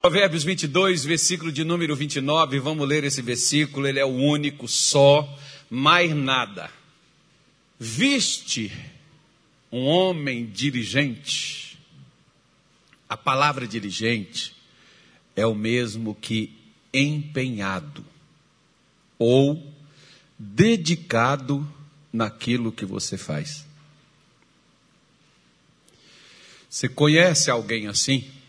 Provérbios 22, versículo de número 29, vamos ler esse versículo, ele é o único, só, mais nada. Viste um homem diligente. A palavra diligente é o mesmo que empenhado ou dedicado naquilo que você faz. Você conhece alguém assim?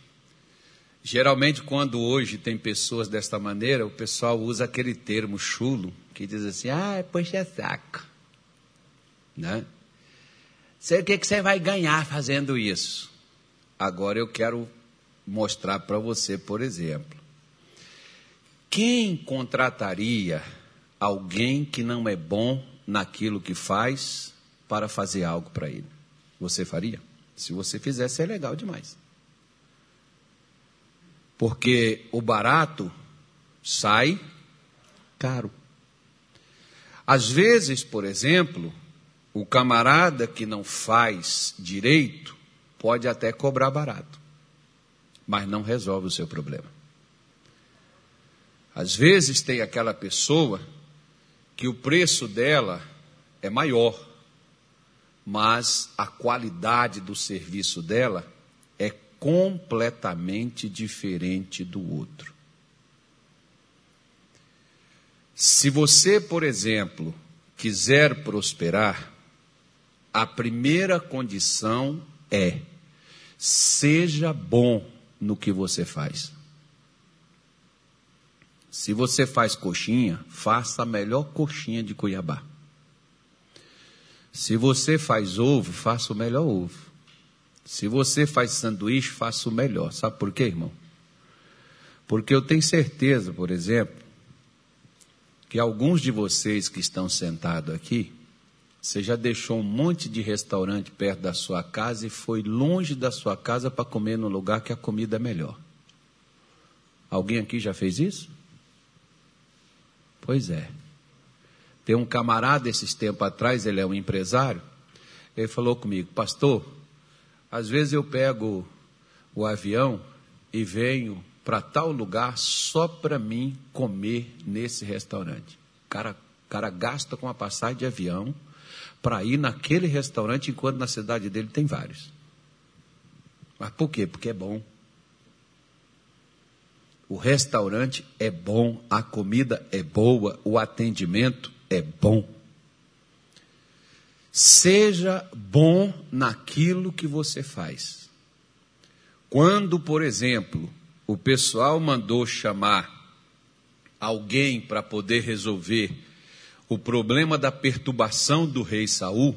Geralmente, quando hoje tem pessoas desta maneira, o pessoal usa aquele termo chulo, que diz assim, ah, puxa saco. Né? Sei o que, que você vai ganhar fazendo isso. Agora eu quero mostrar para você, por exemplo. Quem contrataria alguém que não é bom naquilo que faz para fazer algo para ele? Você faria? Se você fizesse, é legal demais. Porque o barato sai caro. Às vezes, por exemplo, o camarada que não faz direito pode até cobrar barato, mas não resolve o seu problema. Às vezes tem aquela pessoa que o preço dela é maior, mas a qualidade do serviço dela completamente diferente do outro. Se você, por exemplo, quiser prosperar, a primeira condição é: seja bom no que você faz. Se você faz coxinha, faça a melhor coxinha de Cuiabá. Se você faz ovo, faça o melhor ovo. Se você faz sanduíche, faça o melhor. Sabe por quê, irmão? Porque eu tenho certeza, por exemplo, que alguns de vocês que estão sentados aqui, você já deixou um monte de restaurante perto da sua casa e foi longe da sua casa para comer no lugar que a comida é melhor. Alguém aqui já fez isso? Pois é. Tem um camarada esses tempos atrás, ele é um empresário, ele falou comigo, pastor, às vezes eu pego o avião e venho para tal lugar só para mim comer nesse restaurante. O cara, cara gasta com a passagem de avião para ir naquele restaurante, enquanto na cidade dele tem vários. Mas por quê? Porque é bom. O restaurante é bom, a comida é boa, o atendimento é bom. Seja bom naquilo que você faz. Quando, por exemplo, o pessoal mandou chamar alguém para poder resolver o problema da perturbação do rei Saul,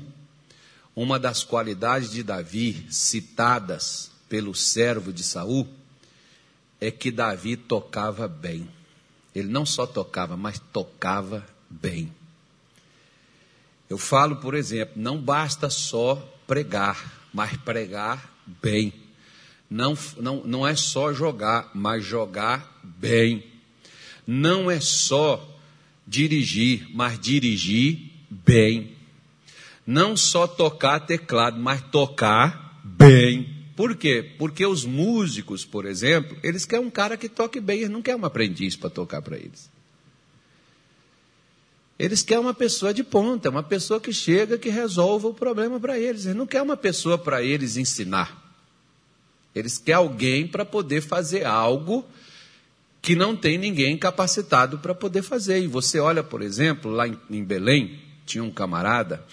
uma das qualidades de Davi citadas pelo servo de Saul é que Davi tocava bem. Ele não só tocava, mas tocava bem. Eu falo, por exemplo, não basta só pregar, mas pregar bem. Não, não, não é só jogar, mas jogar bem. Não é só dirigir, mas dirigir bem. Não só tocar teclado, mas tocar bem. Por quê? Porque os músicos, por exemplo, eles querem um cara que toque bem, eles não querem um aprendiz para tocar para eles. Eles querem uma pessoa de ponta, uma pessoa que chega, que resolva o problema para eles. Eles não querem uma pessoa para eles ensinar. Eles querem alguém para poder fazer algo que não tem ninguém capacitado para poder fazer. E você olha, por exemplo, lá em Belém, tinha um camarada,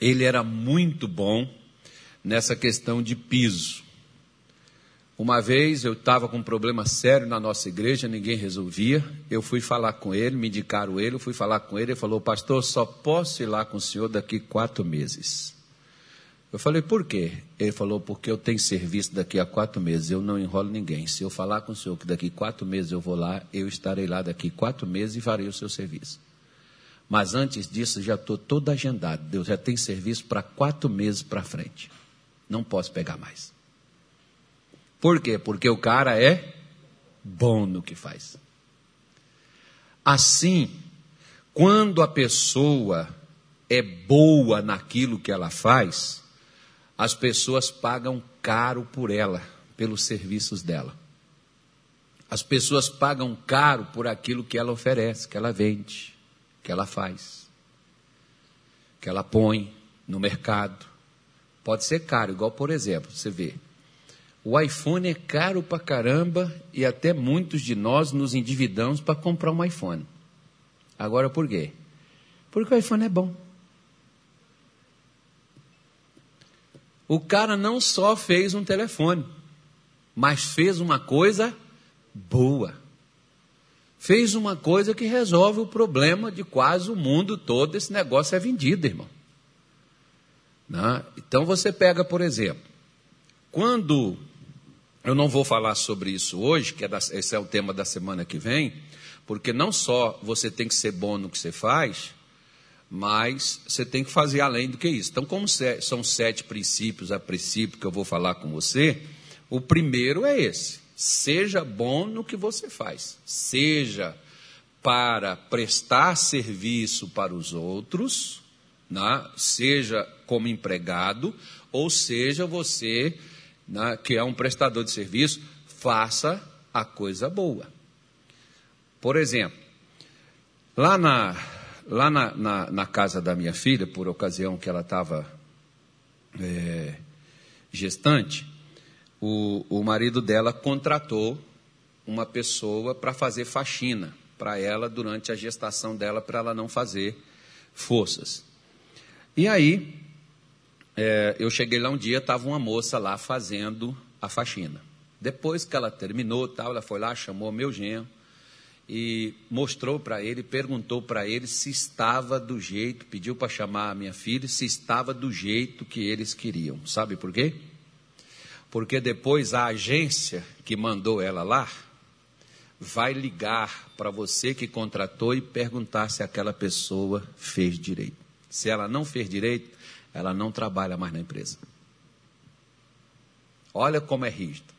ele era muito bom nessa questão de piso. Uma vez eu estava com um problema sério na nossa igreja, ninguém resolvia. Eu fui falar com ele, me indicaram ele, eu fui falar com ele. Ele falou: Pastor, só posso ir lá com o senhor daqui quatro meses. Eu falei: Por quê? Ele falou: Porque eu tenho serviço daqui a quatro meses, eu não enrolo ninguém. Se eu falar com o senhor que daqui quatro meses eu vou lá, eu estarei lá daqui quatro meses e farei o seu serviço. Mas antes disso, já estou todo agendado. Deus já tem serviço para quatro meses para frente. Não posso pegar mais. Por quê? Porque o cara é bom no que faz. Assim, quando a pessoa é boa naquilo que ela faz, as pessoas pagam caro por ela, pelos serviços dela. As pessoas pagam caro por aquilo que ela oferece, que ela vende, que ela faz, que ela põe no mercado. Pode ser caro, igual por exemplo, você vê, o iPhone é caro pra caramba e até muitos de nós nos endividamos para comprar um iPhone. Agora por quê? Porque o iPhone é bom. O cara não só fez um telefone, mas fez uma coisa boa. Fez uma coisa que resolve o problema de quase o mundo todo. Esse negócio é vendido, irmão. Não? Né? Então você pega, por exemplo, quando eu não vou falar sobre isso hoje, que é da, esse é o tema da semana que vem, porque não só você tem que ser bom no que você faz, mas você tem que fazer além do que isso. Então, como são sete princípios a princípio que eu vou falar com você, o primeiro é esse: seja bom no que você faz, seja para prestar serviço para os outros, né? seja como empregado, ou seja você né, que é um prestador de serviço, faça a coisa boa. Por exemplo, lá na, lá na, na, na casa da minha filha, por ocasião que ela estava é, gestante, o, o marido dela contratou uma pessoa para fazer faxina para ela durante a gestação dela, para ela não fazer forças. E aí, é, eu cheguei lá um dia, estava uma moça lá fazendo a faxina. Depois que ela terminou, tal, ela foi lá, chamou meu genro e mostrou para ele, perguntou para ele se estava do jeito, pediu para chamar a minha filha, se estava do jeito que eles queriam. Sabe por quê? Porque depois a agência que mandou ela lá vai ligar para você que contratou e perguntar se aquela pessoa fez direito. Se ela não fez direito, ela não trabalha mais na empresa. Olha como é rígido.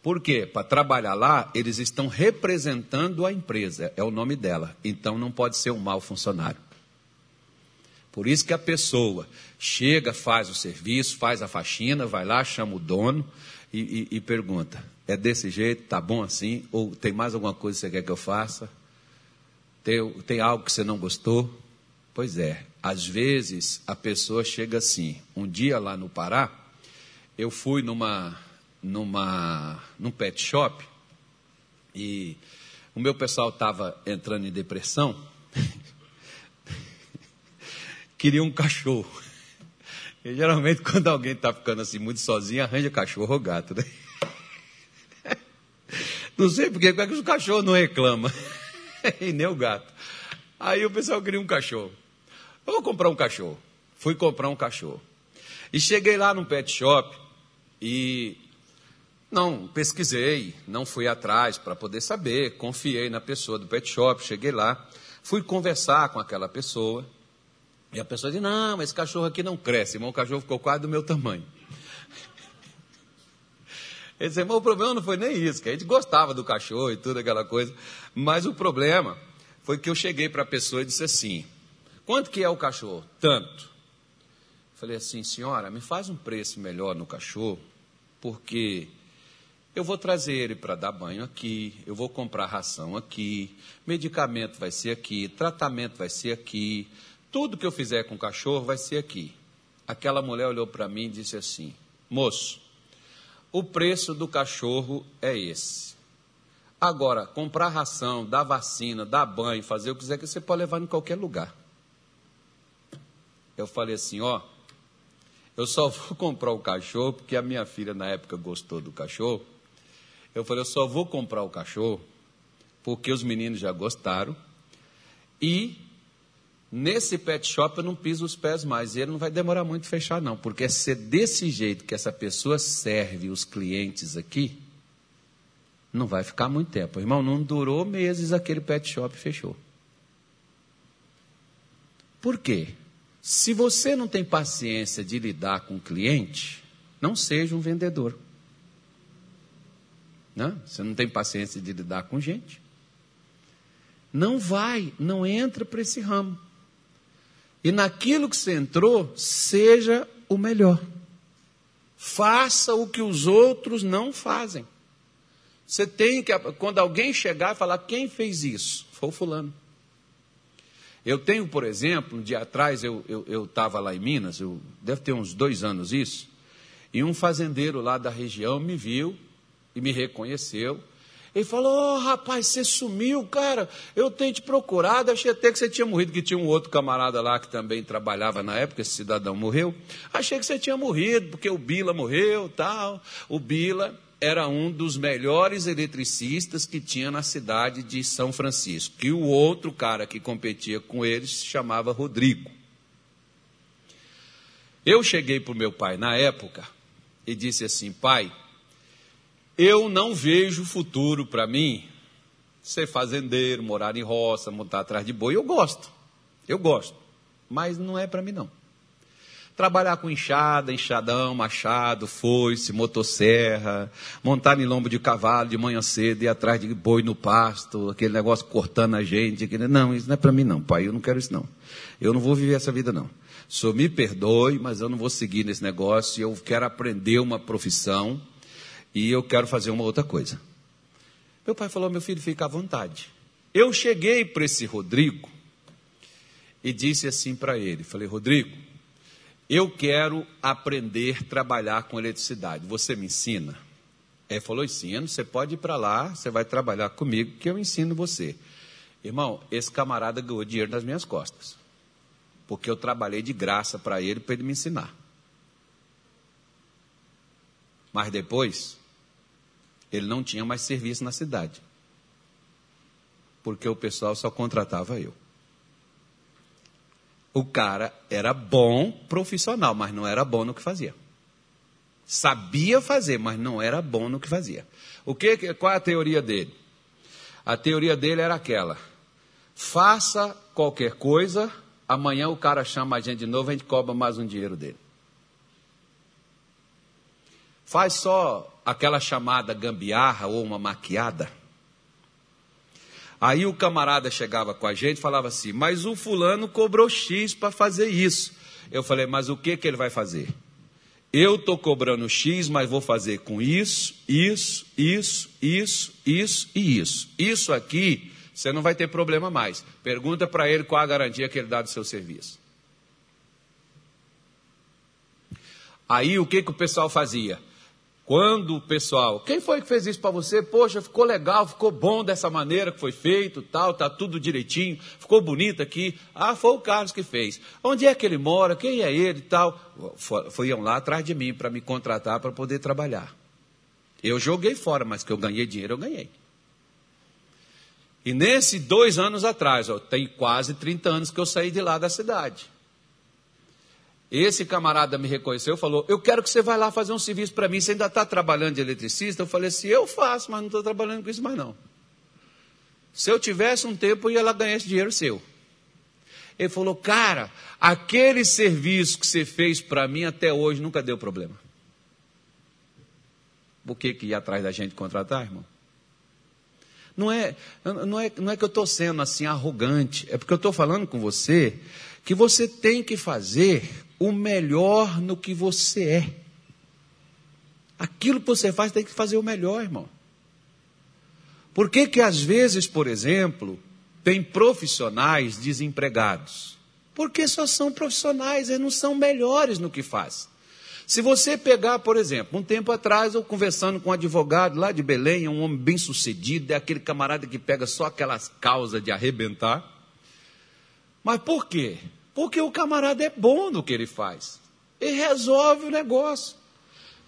Por quê? Para trabalhar lá, eles estão representando a empresa, é o nome dela. Então não pode ser um mau funcionário. Por isso que a pessoa chega, faz o serviço, faz a faxina, vai lá, chama o dono e, e, e pergunta: é desse jeito? Tá bom assim? Ou tem mais alguma coisa que você quer que eu faça? Tem, tem algo que você não gostou? Pois é, às vezes a pessoa chega assim. Um dia lá no Pará, eu fui numa, numa, num pet shop e o meu pessoal estava entrando em depressão. Queria um cachorro. E geralmente quando alguém está ficando assim muito sozinho, arranja cachorro ou gato, né? Não sei porque, porque o cachorro não reclama. e nem o gato. Aí o pessoal queria um cachorro. Eu vou comprar um cachorro. Fui comprar um cachorro. E cheguei lá no pet shop e não pesquisei, não fui atrás para poder saber, confiei na pessoa do pet shop, cheguei lá, fui conversar com aquela pessoa. E a pessoa disse: Não, mas esse cachorro aqui não cresce, irmão. O cachorro ficou quase do meu tamanho. Ele disse: Irmão, o problema não foi nem isso, que a gente gostava do cachorro e tudo aquela coisa. Mas o problema foi que eu cheguei para a pessoa e disse assim: Quanto que é o cachorro? Tanto. Falei assim, senhora, me faz um preço melhor no cachorro, porque eu vou trazer ele para dar banho aqui, eu vou comprar ração aqui, medicamento vai ser aqui, tratamento vai ser aqui, tudo que eu fizer com o cachorro vai ser aqui. Aquela mulher olhou para mim e disse assim: Moço, o preço do cachorro é esse. Agora, comprar ração, dar vacina, dar banho, fazer o que quiser, que você pode levar em qualquer lugar eu falei assim: ó, eu só vou comprar o cachorro porque a minha filha na época gostou do cachorro. Eu falei: eu só vou comprar o cachorro porque os meninos já gostaram e nesse pet shop eu não piso os pés mais. E ele não vai demorar muito fechar, não, porque é ser desse jeito que essa pessoa serve os clientes aqui, não vai ficar muito tempo. Irmão, não durou meses aquele pet shop fechou. Por quê? Se você não tem paciência de lidar com o cliente, não seja um vendedor. Não? Você não tem paciência de lidar com gente. Não vai, não entra para esse ramo. E naquilo que você entrou, seja o melhor. Faça o que os outros não fazem. Você tem que, quando alguém chegar e falar, quem fez isso? Foi o fulano. Eu tenho, por exemplo, um dia atrás eu estava lá em Minas, eu, deve ter uns dois anos isso, e um fazendeiro lá da região me viu e me reconheceu. Ele falou: oh, rapaz, você sumiu, cara. Eu tenho te procurado, achei até que você tinha morrido, que tinha um outro camarada lá que também trabalhava na época, esse cidadão morreu. Achei que você tinha morrido, porque o Bila morreu tal. O Bila era um dos melhores eletricistas que tinha na cidade de São Francisco. Que o outro cara que competia com ele se chamava Rodrigo. Eu cheguei para o meu pai na época e disse assim: pai, eu não vejo futuro para mim ser fazendeiro, morar em roça, montar atrás de boi. Eu gosto, eu gosto, mas não é para mim não. Trabalhar com enxada, enxadão, machado, foice, motosserra, montar em lombo de cavalo de manhã cedo, ir atrás de boi no pasto, aquele negócio cortando a gente. Aquele... Não, isso não é para mim não, pai, eu não quero isso não. Eu não vou viver essa vida não. Senhor me perdoe, mas eu não vou seguir nesse negócio, eu quero aprender uma profissão e eu quero fazer uma outra coisa. Meu pai falou: meu filho, fica à vontade. Eu cheguei para esse Rodrigo e disse assim para ele: falei, Rodrigo, eu quero aprender a trabalhar com eletricidade. Você me ensina? Ele falou: ensino. Você pode ir para lá, você vai trabalhar comigo, que eu ensino você. Irmão, esse camarada ganhou dinheiro nas minhas costas, porque eu trabalhei de graça para ele, para ele me ensinar. Mas depois, ele não tinha mais serviço na cidade. Porque o pessoal só contratava eu. O cara era bom profissional, mas não era bom no que fazia. Sabia fazer, mas não era bom no que fazia. O que, qual é a teoria dele? A teoria dele era aquela: faça qualquer coisa, amanhã o cara chama a gente de novo, a gente cobra mais um dinheiro dele. Faz só aquela chamada gambiarra ou uma maquiada. Aí o camarada chegava com a gente e falava assim: Mas o fulano cobrou X para fazer isso. Eu falei: Mas o que, que ele vai fazer? Eu estou cobrando X, mas vou fazer com isso, isso, isso, isso, isso e isso. Isso aqui, você não vai ter problema mais. Pergunta para ele qual a garantia que ele dá do seu serviço. Aí o que, que o pessoal fazia? Quando o pessoal, quem foi que fez isso para você? Poxa, ficou legal, ficou bom dessa maneira que foi feito, tal, tá tudo direitinho, ficou bonito aqui. Ah, foi o Carlos que fez. Onde é que ele mora? Quem é ele, tal? Foram lá atrás de mim para me contratar para poder trabalhar. Eu joguei fora, mas que eu ganhei dinheiro, eu ganhei. E nesses dois anos atrás, ó, tem quase 30 anos que eu saí de lá da cidade. Esse camarada me reconheceu e falou: Eu quero que você vá lá fazer um serviço para mim. Você ainda está trabalhando de eletricista? Eu falei assim: Eu faço, mas não estou trabalhando com isso mais não. Se eu tivesse um tempo, eu ia lá ganhar esse dinheiro seu. Ele falou: Cara, aquele serviço que você fez para mim até hoje nunca deu problema. Por que, que ia atrás da gente contratar, irmão? Não é, não é, não é que eu estou sendo assim arrogante, é porque eu estou falando com você que você tem que fazer o melhor no que você é. Aquilo que você faz tem que fazer o melhor, irmão. Por que que às vezes, por exemplo, tem profissionais desempregados? Porque só são profissionais, eles não são melhores no que faz. Se você pegar, por exemplo, um tempo atrás, eu conversando com um advogado lá de Belém, um homem bem sucedido, é aquele camarada que pega só aquelas causas de arrebentar. Mas por quê? Porque o camarada é bom no que ele faz. Ele resolve o negócio.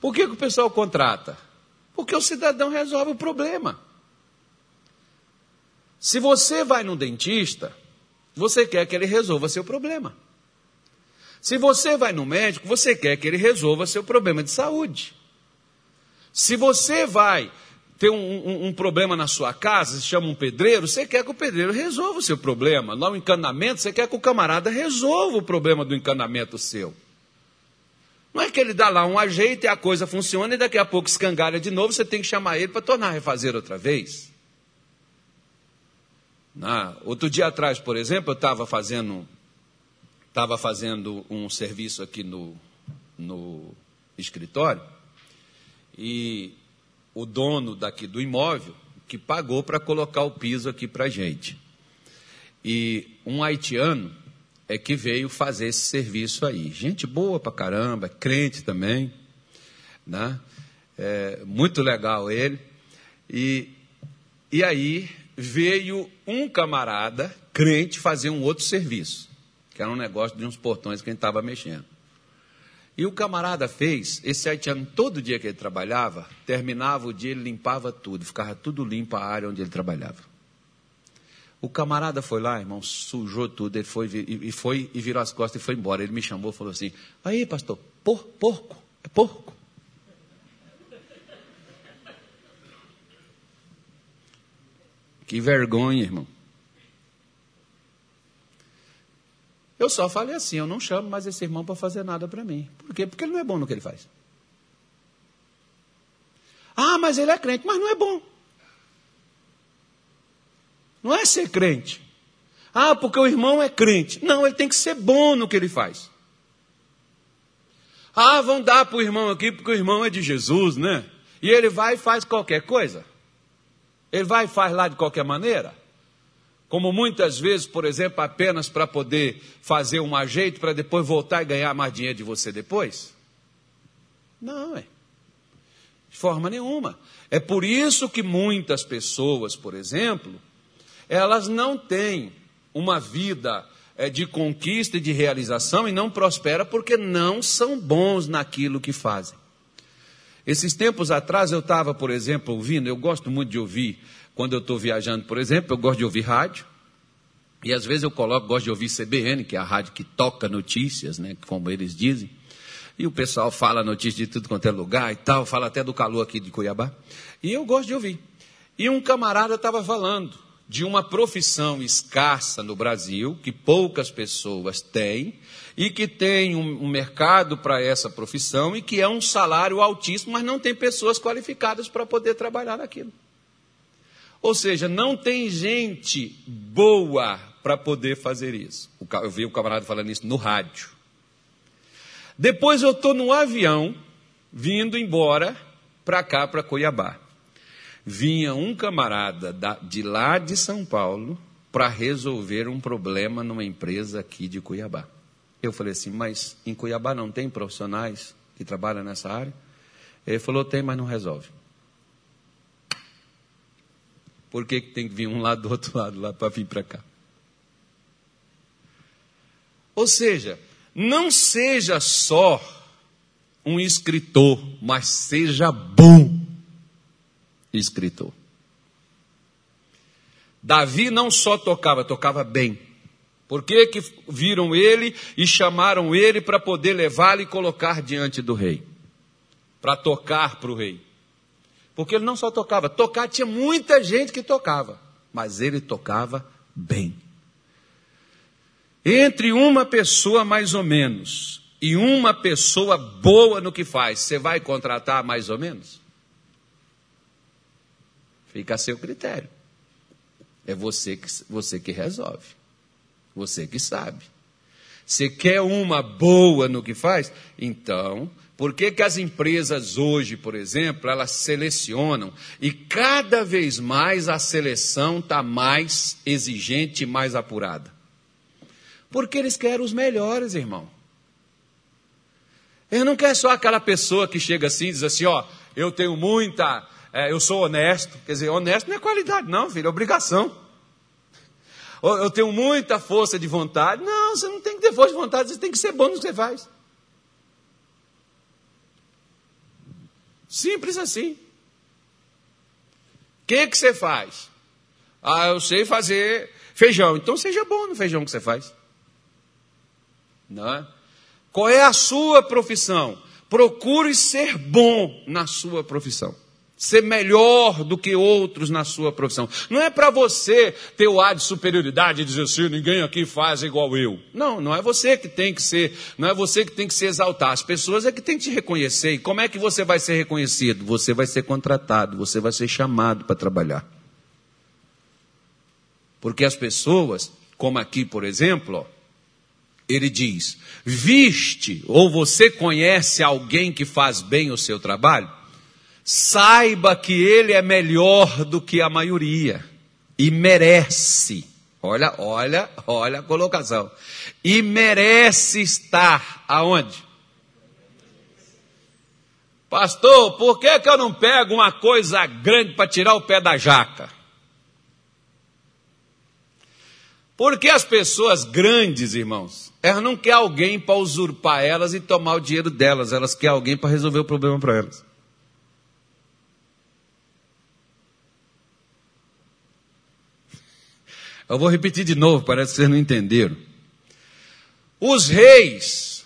Por que, que o pessoal contrata? Porque o cidadão resolve o problema. Se você vai no dentista, você quer que ele resolva seu problema. Se você vai no médico, você quer que ele resolva seu problema de saúde. Se você vai tem um, um, um, problema na sua casa, se chama um pedreiro, você quer que o pedreiro resolva o seu problema. No encanamento, você quer que o camarada resolva o problema do encanamento seu. Não é que ele dá lá um ajeito e a coisa funciona e daqui a pouco escangalha de novo, você tem que chamar ele para tornar a refazer outra vez. Outro dia atrás, por exemplo, eu estava fazendo, estava fazendo um serviço aqui no, no escritório e o dono daqui do imóvel que pagou para colocar o piso aqui para gente. E um haitiano é que veio fazer esse serviço aí. Gente boa pra caramba, crente também, né? É, muito legal ele. E, e aí veio um camarada, crente, fazer um outro serviço, que era um negócio de uns portões que a gente estava mexendo. E o camarada fez, esse haitiano, todo dia que ele trabalhava, terminava o dia, ele limpava tudo, ficava tudo limpo a área onde ele trabalhava. O camarada foi lá, irmão, sujou tudo, ele foi e foi e virou as costas e foi embora. Ele me chamou e falou assim: Aí, pastor, por, porco, é porco. Que vergonha, irmão. Eu só falei assim: eu não chamo mais esse irmão para fazer nada para mim. Por quê? Porque ele não é bom no que ele faz. Ah, mas ele é crente, mas não é bom. Não é ser crente. Ah, porque o irmão é crente. Não, ele tem que ser bom no que ele faz. Ah, vão dar para o irmão aqui porque o irmão é de Jesus, né? E ele vai e faz qualquer coisa. Ele vai e faz lá de qualquer maneira. Como muitas vezes, por exemplo, apenas para poder fazer um ajeito para depois voltar e ganhar mais dinheiro de você depois? Não, é. De forma nenhuma. É por isso que muitas pessoas, por exemplo, elas não têm uma vida é, de conquista e de realização e não prosperam porque não são bons naquilo que fazem. Esses tempos atrás eu estava, por exemplo, ouvindo, eu gosto muito de ouvir, quando eu estou viajando, por exemplo, eu gosto de ouvir rádio. E às vezes eu coloco, gosto de ouvir CBN, que é a rádio que toca notícias, né, como eles dizem. E o pessoal fala notícias de tudo quanto é lugar e tal, fala até do calor aqui de Cuiabá. E eu gosto de ouvir. E um camarada estava falando de uma profissão escassa no Brasil, que poucas pessoas têm, e que tem um, um mercado para essa profissão e que é um salário altíssimo, mas não tem pessoas qualificadas para poder trabalhar naquilo. Ou seja, não tem gente boa para poder fazer isso. Eu vi o camarada falando isso no rádio. Depois eu estou no avião, vindo embora para cá, para Cuiabá vinha um camarada de lá de São Paulo para resolver um problema numa empresa aqui de Cuiabá. Eu falei assim, mas em Cuiabá não tem profissionais que trabalham nessa área? Ele falou, tem, mas não resolve. Por que, que tem que vir um lado do outro lado lá para vir para cá? Ou seja, não seja só um escritor, mas seja bom escritor. Davi não só tocava, tocava bem. Por que, que viram ele e chamaram ele para poder levá-lo e colocar diante do rei? Para tocar para o rei. Porque ele não só tocava, tocar tinha muita gente que tocava, mas ele tocava bem. Entre uma pessoa mais ou menos e uma pessoa boa no que faz, você vai contratar mais ou menos? Fica a seu critério. É você que, você que resolve. Você que sabe. Você quer uma boa no que faz? Então, por que, que as empresas hoje, por exemplo, elas selecionam e cada vez mais a seleção está mais exigente e mais apurada? Porque eles querem os melhores, irmão. Ele não quer só aquela pessoa que chega assim e diz assim: ó, eu tenho muita é, eu sou honesto. Quer dizer, honesto não é qualidade, não, filho, é obrigação. Eu tenho muita força de vontade. Não, você não tem que ter força de vontade, você tem que ser bom no que você faz. Simples assim. O que, que você faz? Ah, eu sei fazer feijão. Então seja bom no feijão que você faz. Não é? Qual é a sua profissão? Procure ser bom na sua profissão ser melhor do que outros na sua profissão. Não é para você ter o ar de superioridade e dizer assim, ninguém aqui faz igual eu. Não, não é você que tem que ser, não é você que tem que se exaltar. As pessoas é que tem que te reconhecer. E como é que você vai ser reconhecido? Você vai ser contratado, você vai ser chamado para trabalhar. Porque as pessoas, como aqui, por exemplo, ó, ele diz: viste ou você conhece alguém que faz bem o seu trabalho? Saiba que ele é melhor do que a maioria e merece. Olha, olha, olha a colocação. E merece estar aonde? Pastor, por que, que eu não pego uma coisa grande para tirar o pé da jaca? Porque as pessoas grandes, irmãos, elas não querem alguém para usurpar elas e tomar o dinheiro delas, elas querem alguém para resolver o problema para elas. Eu vou repetir de novo, parece que vocês não entenderam. Os reis,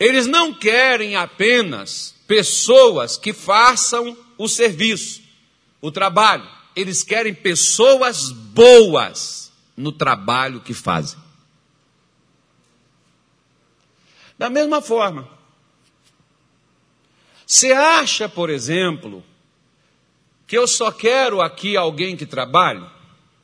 eles não querem apenas pessoas que façam o serviço, o trabalho. Eles querem pessoas boas no trabalho que fazem. Da mesma forma, você acha, por exemplo, que eu só quero aqui alguém que trabalhe?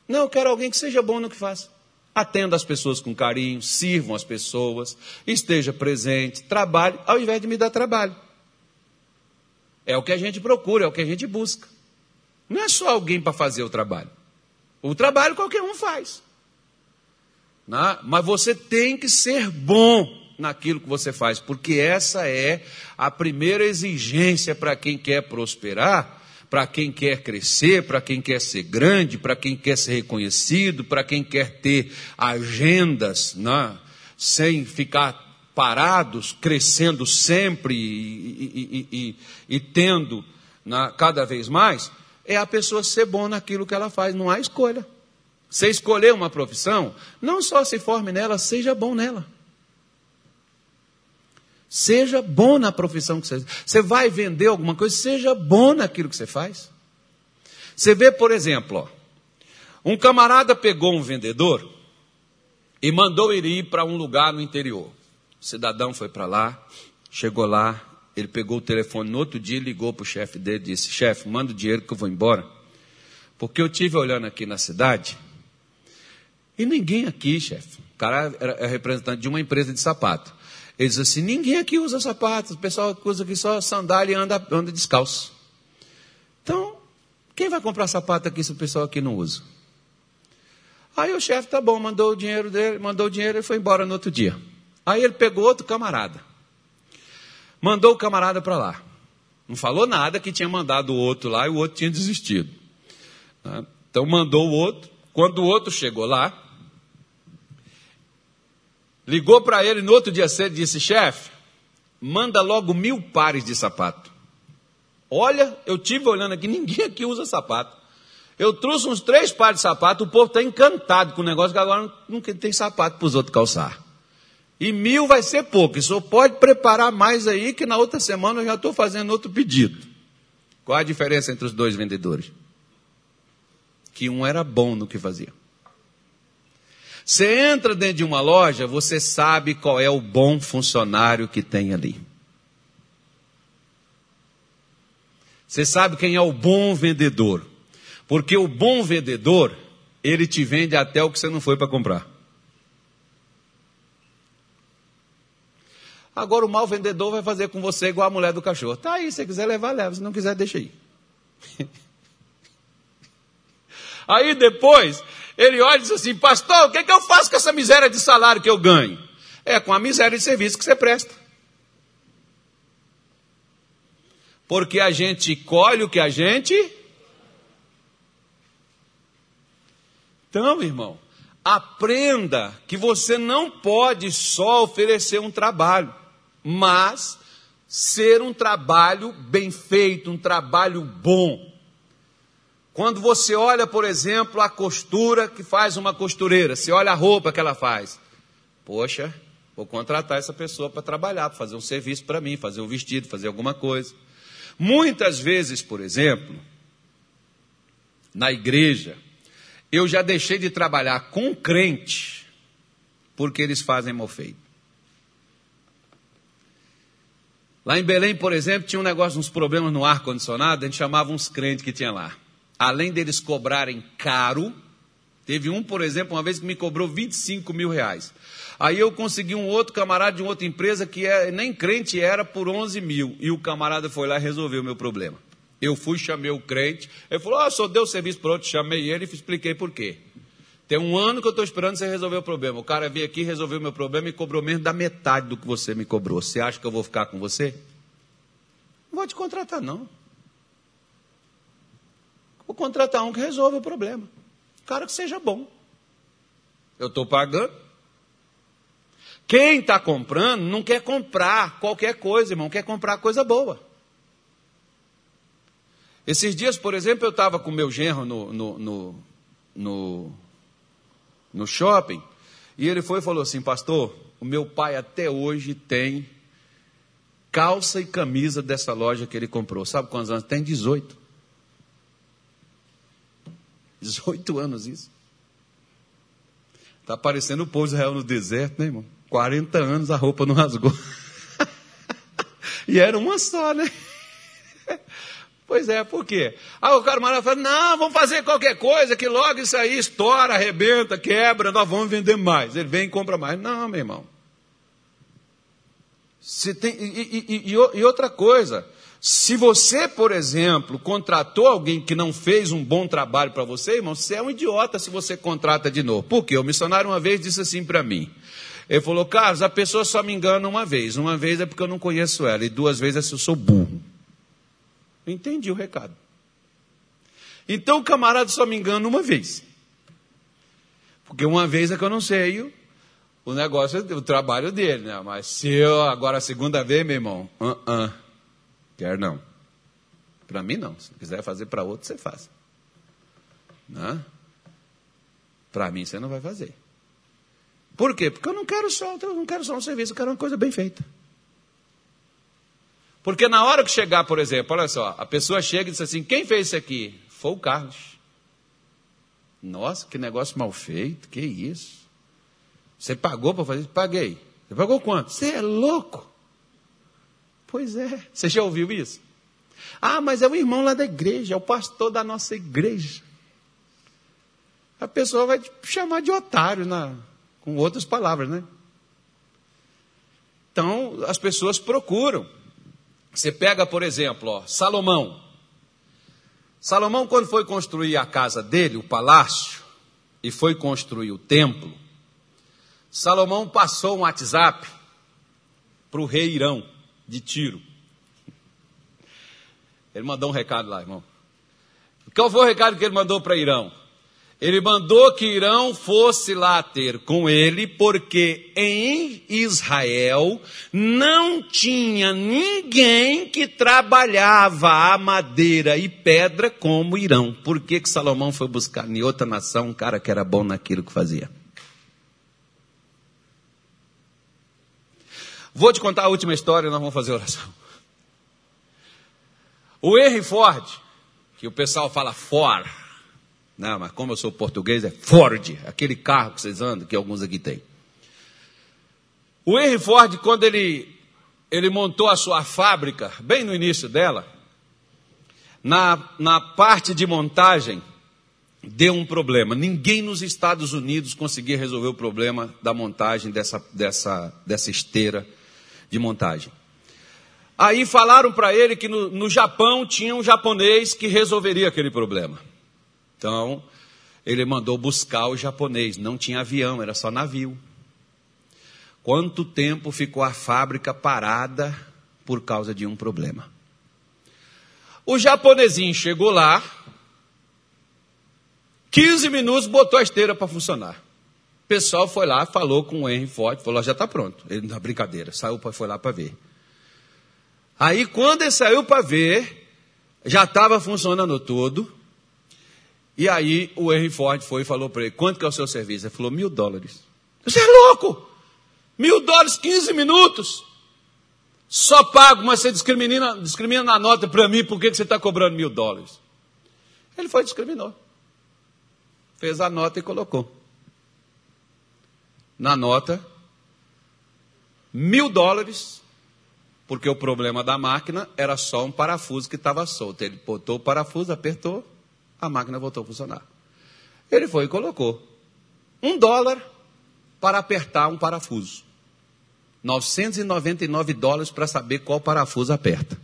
Não, eu quero alguém que seja bom no que faz. Atenda as pessoas com carinho, sirvam as pessoas, esteja presente, trabalhe, ao invés de me dar trabalho. É o que a gente procura, é o que a gente busca. Não é só alguém para fazer o trabalho. O trabalho qualquer um faz. Não? Né? Mas você tem que ser bom naquilo que você faz, porque essa é a primeira exigência para quem quer prosperar para quem quer crescer, para quem quer ser grande, para quem quer ser reconhecido, para quem quer ter agendas, né, sem ficar parados, crescendo sempre e, e, e, e tendo né, cada vez mais, é a pessoa ser bom naquilo que ela faz, não há escolha. Você escolher uma profissão, não só se forme nela, seja bom nela. Seja bom na profissão que você Você vai vender alguma coisa, seja bom naquilo que você faz. Você vê, por exemplo, ó, um camarada pegou um vendedor e mandou ele ir para um lugar no interior. O cidadão foi para lá, chegou lá, ele pegou o telefone no outro dia, ligou para o chefe dele e disse: Chefe, manda o dinheiro que eu vou embora. Porque eu tive olhando aqui na cidade e ninguém aqui, chefe. O cara era representante de uma empresa de sapato. Ele diz assim: ninguém aqui usa sapatos, o pessoal usa aqui só sandália e anda, anda descalço. Então, quem vai comprar sapato aqui se o pessoal aqui não usa? Aí o chefe, tá bom, mandou o dinheiro dele, mandou o dinheiro e foi embora no outro dia. Aí ele pegou outro camarada. Mandou o camarada para lá. Não falou nada que tinha mandado o outro lá e o outro tinha desistido. Né? Então mandou o outro. Quando o outro chegou lá, Ligou para ele no outro dia cedo e disse: chefe, manda logo mil pares de sapato. Olha, eu tive olhando aqui, ninguém aqui usa sapato. Eu trouxe uns três pares de sapato, o povo está encantado com o negócio que agora não tem sapato para os outros calçar. E mil vai ser pouco, só pode preparar mais aí, que na outra semana eu já estou fazendo outro pedido. Qual a diferença entre os dois vendedores? Que um era bom no que fazia. Você entra dentro de uma loja, você sabe qual é o bom funcionário que tem ali. Você sabe quem é o bom vendedor. Porque o bom vendedor, ele te vende até o que você não foi para comprar. Agora o mau vendedor vai fazer com você igual a mulher do cachorro. Tá aí, se quiser levar, leva. Se não quiser, deixa aí. aí depois, ele olha e diz assim: Pastor, o que, é que eu faço com essa miséria de salário que eu ganho? É com a miséria de serviço que você presta. Porque a gente colhe o que a gente. Então, irmão, aprenda que você não pode só oferecer um trabalho, mas ser um trabalho bem feito, um trabalho bom. Quando você olha, por exemplo, a costura que faz uma costureira, você olha a roupa que ela faz. Poxa, vou contratar essa pessoa para trabalhar, para fazer um serviço para mim, fazer um vestido, fazer alguma coisa. Muitas vezes, por exemplo, na igreja, eu já deixei de trabalhar com crente porque eles fazem mal feito. Lá em Belém, por exemplo, tinha um negócio, uns problemas no ar-condicionado, a gente chamava uns crentes que tinha lá além deles cobrarem caro, teve um, por exemplo, uma vez que me cobrou 25 mil reais. Aí eu consegui um outro camarada de uma outra empresa que é, nem crente era por 11 mil. E o camarada foi lá e resolveu o meu problema. Eu fui, chamei o crente, ele falou, ah, só deu serviço para outro, chamei ele e expliquei por quê. Tem um ano que eu estou esperando você resolver o problema. O cara veio aqui, resolveu o meu problema e cobrou menos da metade do que você me cobrou. Você acha que eu vou ficar com você? Não vou te contratar, não. Vou contratar um que resolva o problema. Cara que seja bom. Eu estou pagando. Quem está comprando não quer comprar qualquer coisa, irmão, quer comprar coisa boa. Esses dias, por exemplo, eu estava com meu genro no, no, no, no no shopping, e ele foi e falou assim: Pastor, o meu pai até hoje tem calça e camisa dessa loja que ele comprou. Sabe quantos anos? Tem 18. 18 anos isso. Está parecendo o povo de Israel no deserto, né, irmão? 40 anos a roupa não rasgou. e era uma só, né? Pois é, por quê? Aí o cara fala, não, vamos fazer qualquer coisa, que logo isso aí estoura, arrebenta, quebra, nós vamos vender mais. Ele vem e compra mais. Não, meu irmão. Tem, e, e, e, e outra coisa, se você, por exemplo, contratou alguém que não fez um bom trabalho para você, irmão, você é um idiota se você contrata de novo. Por quê? O missionário uma vez disse assim para mim. Ele falou, Carlos, a pessoa só me engana uma vez. Uma vez é porque eu não conheço ela, e duas vezes é se eu sou burro. Entendi o recado. Então o camarada só me engana uma vez. Porque uma vez é que eu não sei o, negócio, o trabalho dele, né? Mas se eu agora a segunda vez, meu irmão, uh -uh, quer não. Para mim não. Se quiser fazer para outro, você faz. Né? Para mim você não vai fazer. Por quê? Porque eu não quero só, eu não quero só um serviço, eu quero uma coisa bem feita. Porque na hora que chegar, por exemplo, olha só, a pessoa chega e diz assim: quem fez isso aqui? Foi o Carlos. Nossa, que negócio mal feito, que isso? Você pagou para fazer isso? Paguei. Você pagou quanto? Você é louco. Pois é. Você já ouviu isso? Ah, mas é o irmão lá da igreja, é o pastor da nossa igreja. A pessoa vai te chamar de otário, na, com outras palavras, né? Então, as pessoas procuram. Você pega, por exemplo, ó, Salomão. Salomão, quando foi construir a casa dele, o palácio, e foi construir o templo, Salomão passou um WhatsApp para o rei Irão, de Tiro. Ele mandou um recado lá, irmão. Qual foi o recado que ele mandou para Irão? Ele mandou que Irão fosse lá ter com ele, porque em Israel não tinha ninguém que trabalhava a madeira e pedra como Irão. Por que, que Salomão foi buscar em outra nação um cara que era bom naquilo que fazia? Vou te contar a última história e nós vamos fazer oração. O Henry Ford, que o pessoal fala Ford, não, mas como eu sou português, é Ford, aquele carro que vocês andam, que alguns aqui têm. O Henry Ford, quando ele, ele montou a sua fábrica, bem no início dela, na, na parte de montagem, deu um problema. Ninguém nos Estados Unidos conseguia resolver o problema da montagem dessa, dessa, dessa esteira de montagem. Aí falaram para ele que no, no Japão tinha um japonês que resolveria aquele problema. Então, ele mandou buscar o japonês. Não tinha avião, era só navio. Quanto tempo ficou a fábrica parada por causa de um problema? O japonesinho chegou lá, 15 minutos botou a esteira para funcionar. Pessoal foi lá, falou com o Henry Ford, falou: já está pronto. Ele, na brincadeira, saiu, foi lá para ver. Aí, quando ele saiu para ver, já estava funcionando todo. E aí o Henry Ford foi e falou para ele: quanto que é o seu serviço? Ele falou: mil dólares. Você é louco? Mil dólares, 15 minutos. Só pago, mas você discrimina, discrimina na nota para mim, por que, que você está cobrando mil dólares? Ele foi e discriminou. Fez a nota e colocou. Na nota, mil dólares, porque o problema da máquina era só um parafuso que estava solto. Ele botou o parafuso, apertou, a máquina voltou a funcionar. Ele foi e colocou um dólar para apertar um parafuso. 999 dólares para saber qual parafuso aperta.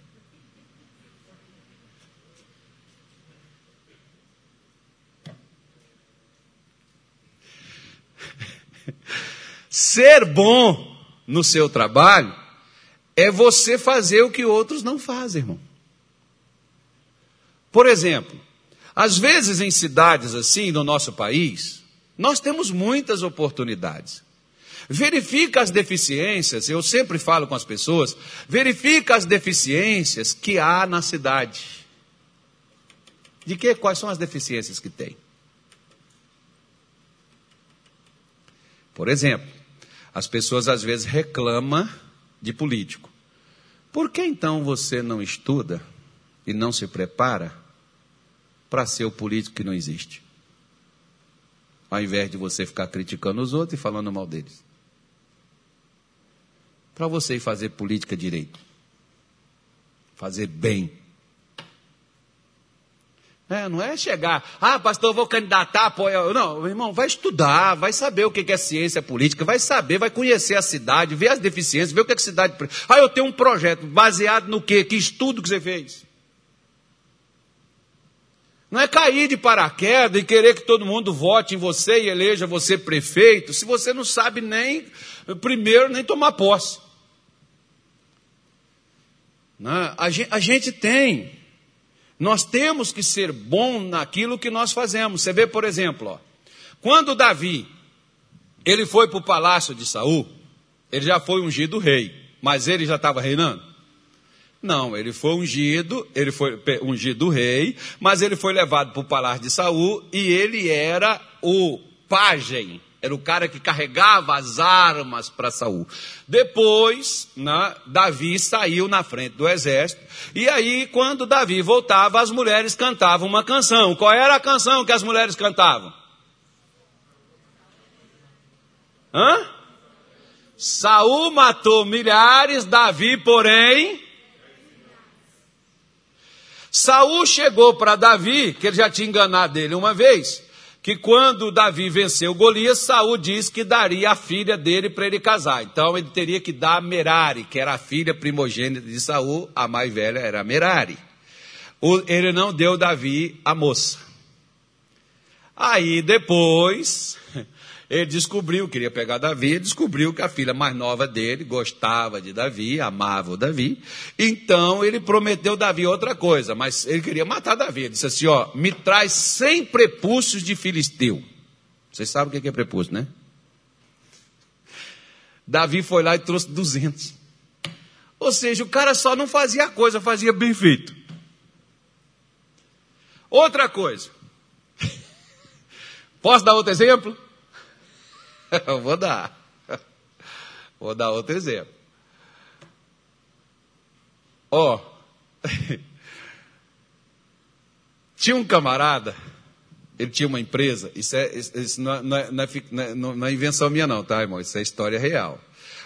Ser bom no seu trabalho é você fazer o que outros não fazem, irmão. Por exemplo, às vezes em cidades assim no nosso país, nós temos muitas oportunidades. Verifica as deficiências, eu sempre falo com as pessoas, verifica as deficiências que há na cidade. De que quais são as deficiências que tem? Por exemplo, as pessoas às vezes reclamam de político. Por que então você não estuda e não se prepara para ser o político que não existe? Ao invés de você ficar criticando os outros e falando mal deles. Para você fazer política direito. Fazer bem é, não é chegar, ah, pastor, eu vou candidatar, apoia. Não, irmão, vai estudar, vai saber o que é ciência política, vai saber, vai conhecer a cidade, ver as deficiências, ver o que é que a cidade. Ah, eu tenho um projeto baseado no quê? Que estudo que você fez? Não é cair de paraquedas e querer que todo mundo vote em você e eleja você prefeito, se você não sabe nem, primeiro, nem tomar posse. Não, gente, a gente tem nós temos que ser bom naquilo que nós fazemos. Você vê, por exemplo, ó, quando Davi ele foi para o palácio de Saul, ele já foi ungido rei, mas ele já estava reinando? Não, ele foi ungido, ele foi ungido rei, mas ele foi levado para o palácio de Saul e ele era o pajem era o cara que carregava as armas para Saul. Depois, né, Davi saiu na frente do exército, e aí, quando Davi voltava, as mulheres cantavam uma canção. Qual era a canção que as mulheres cantavam? Hã? Saul matou milhares, Davi, porém. Saul chegou para Davi, que ele já tinha enganado ele uma vez, que quando Davi venceu Golias, Saul disse que daria a filha dele para ele casar. Então ele teria que dar Merari, que era a filha primogênita de Saul, a mais velha era Merari. Ele não deu Davi a moça. Aí depois, ele descobriu, queria pegar Davi, descobriu que a filha mais nova dele gostava de Davi, amava o Davi. Então ele prometeu Davi outra coisa, mas ele queria matar Davi. Ele disse assim: ó, me traz cem prepúcios de filisteu. Vocês sabem o que é prepúcio, né? Davi foi lá e trouxe duzentos. Ou seja, o cara só não fazia a coisa, fazia bem feito. Outra coisa. Posso dar outro exemplo? Vou dar. Vou dar outro exemplo. Ó, oh, tinha um camarada, ele tinha uma empresa, isso, é, isso não, é, não, é, não, é, invenção minha não, tá, irmão? Isso é história real.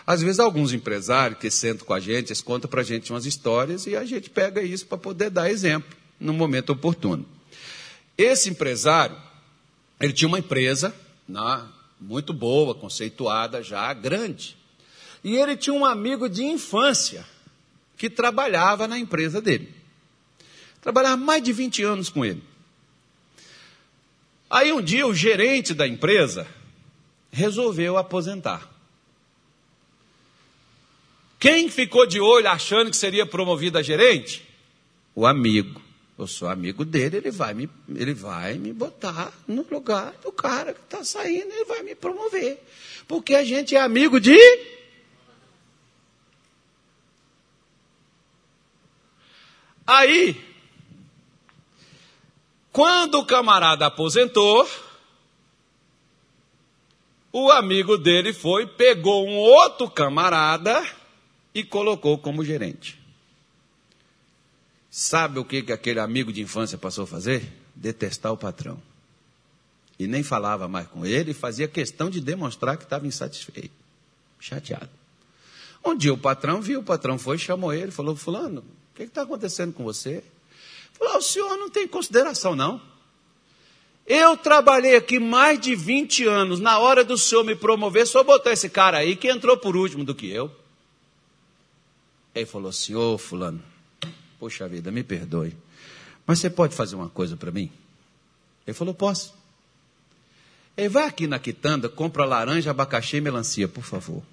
Às vezes alguns empresários que sentam com a gente, eles contam para a gente umas histórias e a gente pega isso para poder dar exemplo no momento oportuno. Esse empresário, ele tinha uma empresa, na, muito boa, conceituada já, grande. E ele tinha um amigo de infância que trabalhava na empresa dele. Trabalhava mais de 20 anos com ele. Aí um dia o gerente da empresa resolveu aposentar. Quem ficou de olho achando que seria promovido a gerente? O amigo eu sou amigo dele, ele vai me, ele vai me botar no lugar do cara que está saindo, ele vai me promover. Porque a gente é amigo de. Aí, quando o camarada aposentou, o amigo dele foi, pegou um outro camarada e colocou como gerente. Sabe o que, que aquele amigo de infância passou a fazer? Detestar o patrão. E nem falava mais com ele, fazia questão de demonstrar que estava insatisfeito, chateado. Um dia o patrão viu, o patrão foi, chamou ele, falou: Fulano, o que está acontecendo com você? Falou: O senhor não tem consideração, não. Eu trabalhei aqui mais de 20 anos, na hora do senhor me promover, só botou esse cara aí que entrou por último do que eu. Ele falou: Senhor, Fulano, Poxa vida, me perdoe. Mas você pode fazer uma coisa para mim? Ele falou: Posso. Ele vai aqui na quitanda, compra laranja, abacaxi e melancia, por favor.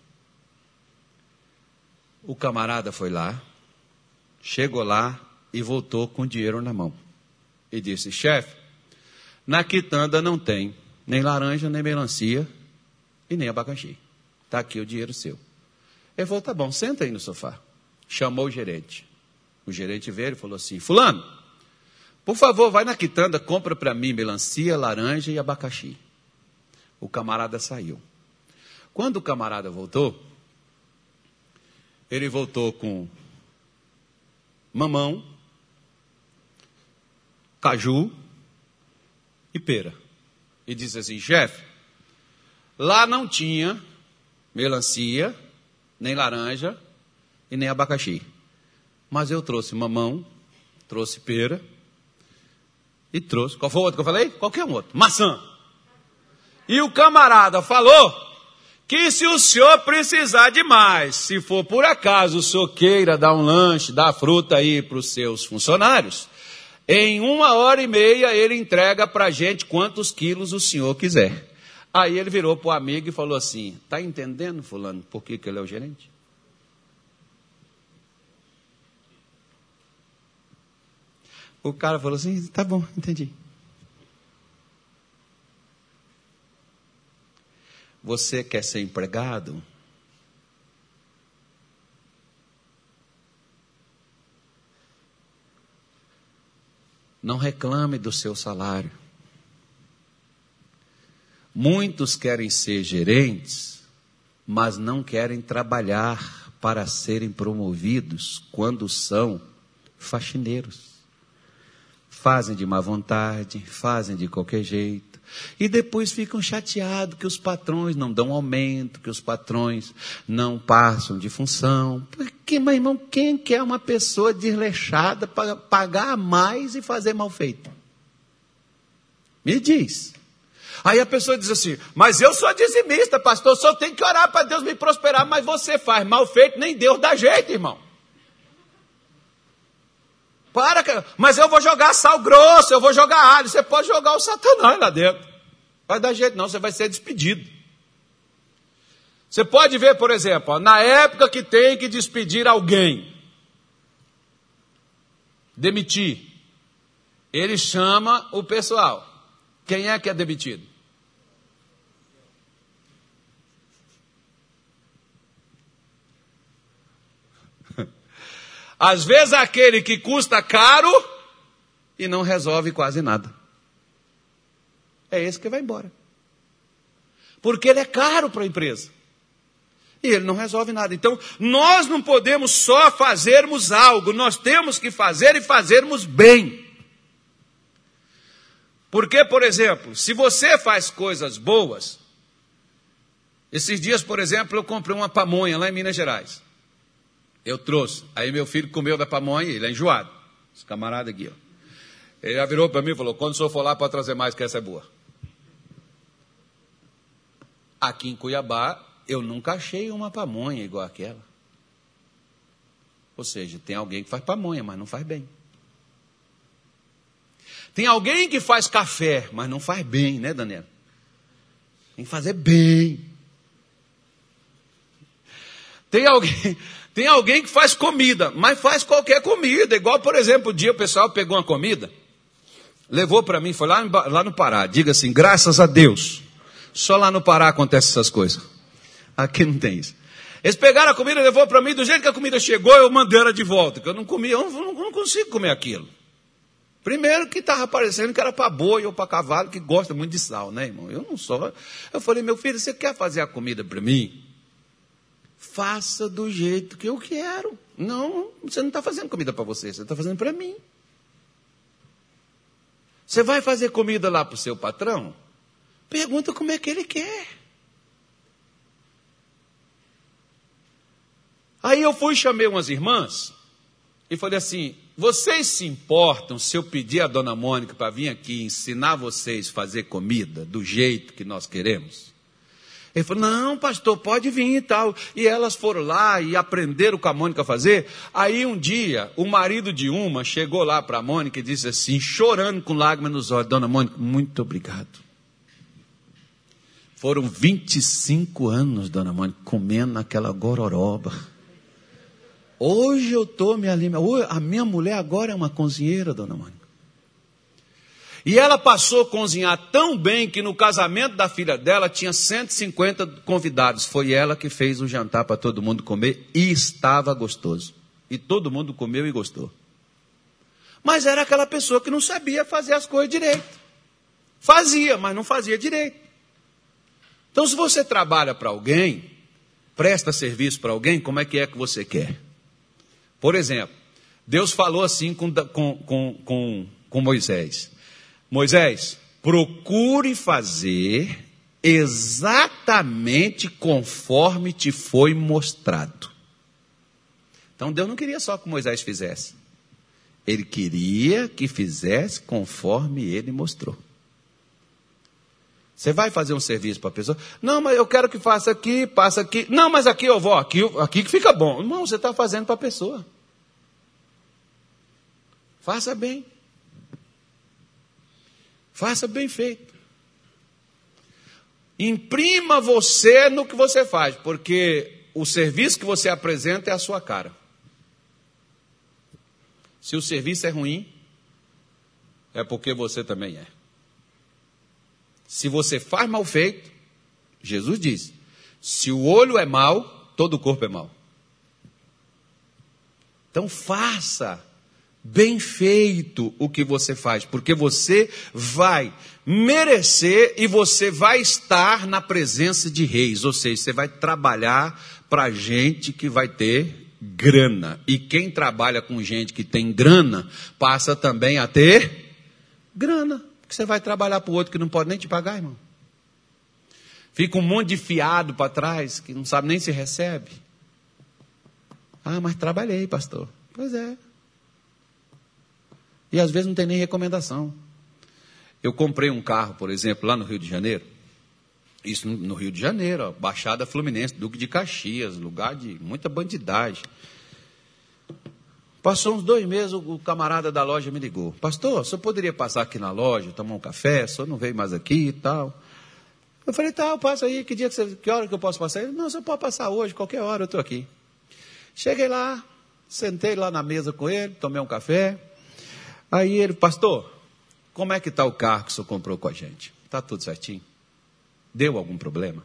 O camarada foi lá, chegou lá e voltou com dinheiro na mão. E disse: chefe, na quitanda não tem nem laranja, nem melancia e nem abacaxi. Está aqui o dinheiro seu. Ele falou: tá bom, senta aí no sofá. Chamou o gerente. O gerente veio e falou assim: Fulano, por favor, vai na quitanda, compra para mim melancia, laranja e abacaxi. O camarada saiu. Quando o camarada voltou, ele voltou com mamão, caju e pera. E disse assim: chefe, lá não tinha melancia, nem laranja e nem abacaxi. Mas eu trouxe mamão, trouxe pera e trouxe. Qual foi o outro que eu falei? Qualquer um outro. Maçã. E o camarada falou que se o senhor precisar de mais, se for por acaso o senhor queira dar um lanche, dar fruta aí para os seus funcionários, em uma hora e meia ele entrega para a gente quantos quilos o senhor quiser. Aí ele virou para o amigo e falou assim: Está entendendo, Fulano, por que, que ele é o gerente? O cara falou assim: Tá bom, entendi. Você quer ser empregado? Não reclame do seu salário. Muitos querem ser gerentes, mas não querem trabalhar para serem promovidos quando são faxineiros. Fazem de má vontade, fazem de qualquer jeito e depois ficam chateados que os patrões não dão aumento, que os patrões não passam de função. Porque, meu irmão, quem quer uma pessoa desleixada para pagar mais e fazer mal feito? Me diz. Aí a pessoa diz assim: Mas eu sou dizimista, pastor, só tem que orar para Deus me prosperar, mas você faz mal feito, nem Deus dá jeito, irmão. Para, mas eu vou jogar sal grosso, eu vou jogar alho. Você pode jogar o satanás lá dentro. Vai dar jeito, não, você vai ser despedido. Você pode ver, por exemplo, na época que tem que despedir alguém, demitir, ele chama o pessoal. Quem é que é demitido? Às vezes aquele que custa caro e não resolve quase nada. É esse que vai embora. Porque ele é caro para a empresa. E ele não resolve nada. Então, nós não podemos só fazermos algo, nós temos que fazer e fazermos bem. Porque, por exemplo, se você faz coisas boas, esses dias, por exemplo, eu comprei uma pamonha lá em Minas Gerais. Eu trouxe. Aí meu filho comeu da pamonha, ele é enjoado. Esse camarada aqui, ó. Ele já virou para mim e falou: quando o senhor for lá, pode trazer mais, que essa é boa. Aqui em Cuiabá, eu nunca achei uma pamonha igual aquela. Ou seja, tem alguém que faz pamonha, mas não faz bem. Tem alguém que faz café, mas não faz bem, né, Daniel? Tem que fazer bem. Tem alguém, tem alguém que faz comida, mas faz qualquer comida. Igual, por exemplo, o dia o pessoal pegou uma comida, levou para mim, foi lá, lá no Pará. Diga assim, graças a Deus. Só lá no Pará acontecem essas coisas. Aqui não tem isso. Eles pegaram a comida, levou para mim, do jeito que a comida chegou, eu mandei ela de volta, que eu não comia, eu não, não consigo comer aquilo. Primeiro que estava parecendo que era para boi ou para cavalo que gosta muito de sal, né, irmão? Eu não sou. Eu falei, meu filho, você quer fazer a comida para mim? Faça do jeito que eu quero. Não, você não está fazendo comida para você, você está fazendo para mim. Você vai fazer comida lá para o seu patrão? Pergunta como é que ele quer. Aí eu fui chamei umas irmãs e falei assim: vocês se importam se eu pedir a dona Mônica para vir aqui ensinar vocês a fazer comida do jeito que nós queremos? Ele falou: Não, pastor, pode vir e tal. E elas foram lá e aprenderam com a Mônica a fazer. Aí um dia, o marido de uma chegou lá para a Mônica e disse assim, chorando com lágrimas nos olhos: Dona Mônica, muito obrigado. Foram 25 anos, dona Mônica, comendo aquela gororoba. Hoje eu estou me alimentando. A minha mulher agora é uma cozinheira, dona Mônica. E ela passou a cozinhar tão bem que no casamento da filha dela tinha 150 convidados. Foi ela que fez o jantar para todo mundo comer e estava gostoso. E todo mundo comeu e gostou. Mas era aquela pessoa que não sabia fazer as coisas direito. Fazia, mas não fazia direito. Então, se você trabalha para alguém, presta serviço para alguém, como é que é que você quer? Por exemplo, Deus falou assim com, com, com, com Moisés. Moisés, procure fazer exatamente conforme te foi mostrado. Então Deus não queria só que Moisés fizesse. Ele queria que fizesse conforme ele mostrou. Você vai fazer um serviço para a pessoa? Não, mas eu quero que faça aqui, passa aqui. Não, mas aqui eu vou, aqui, aqui que fica bom. Irmão, você está fazendo para a pessoa. Faça bem. Faça bem feito. Imprima você no que você faz, porque o serviço que você apresenta é a sua cara. Se o serviço é ruim, é porque você também é. Se você faz mal feito, Jesus diz: se o olho é mau, todo o corpo é mau. Então faça bem feito o que você faz, porque você vai merecer e você vai estar na presença de reis, ou seja, você vai trabalhar para gente que vai ter grana. E quem trabalha com gente que tem grana, passa também a ter grana. Porque você vai trabalhar para o outro que não pode nem te pagar, irmão. Fica um monte de fiado para trás, que não sabe nem se recebe. Ah, mas trabalhei, pastor. Pois é. E às vezes não tem nem recomendação. Eu comprei um carro, por exemplo, lá no Rio de Janeiro. Isso no Rio de Janeiro, ó, Baixada Fluminense, Duque de Caxias, lugar de muita bandidagem. Passou uns dois meses, o camarada da loja me ligou. Pastor, o senhor poderia passar aqui na loja, tomar um café? O senhor não veio mais aqui e tal. Eu falei, tá, passa aí, que dia que você, que hora que eu posso passar? Ele, não, você pode passar hoje, qualquer hora eu estou aqui. Cheguei lá, sentei lá na mesa com ele, tomei um café. Aí ele, pastor, como é que está o carro que o senhor comprou com a gente? Está tudo certinho? Deu algum problema?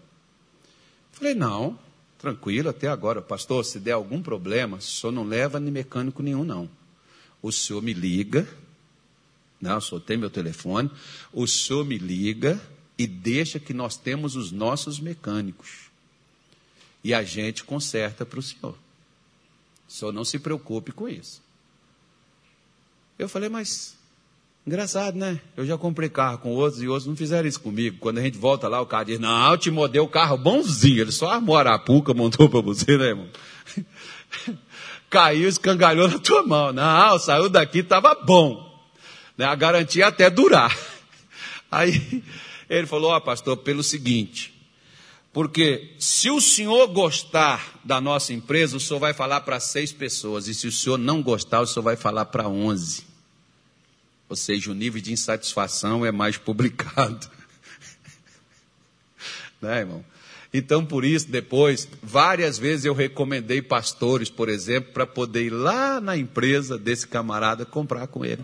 Falei, não, tranquilo até agora. Pastor, se der algum problema, o senhor não leva nem mecânico nenhum, não. O senhor me liga, não, o senhor tem meu telefone, o senhor me liga e deixa que nós temos os nossos mecânicos. E a gente conserta para o senhor. O senhor não se preocupe com isso. Eu falei, mas engraçado, né? Eu já comprei carro com outros e outros não fizeram isso comigo. Quando a gente volta lá, o cara diz, não, eu te modei o carro bonzinho. Ele só armou a arapuca, montou para você, né, irmão? Caiu, escangalhou na tua mão. Não, saiu daqui, estava bom. Né? A garantia até durar. Aí ele falou, ó oh, pastor, pelo seguinte, porque se o senhor gostar da nossa empresa, o senhor vai falar para seis pessoas, e se o senhor não gostar, o senhor vai falar para onze. Ou seja, o nível de insatisfação é mais publicado. né, irmão? Então, por isso, depois, várias vezes eu recomendei pastores, por exemplo, para poder ir lá na empresa desse camarada comprar com ele.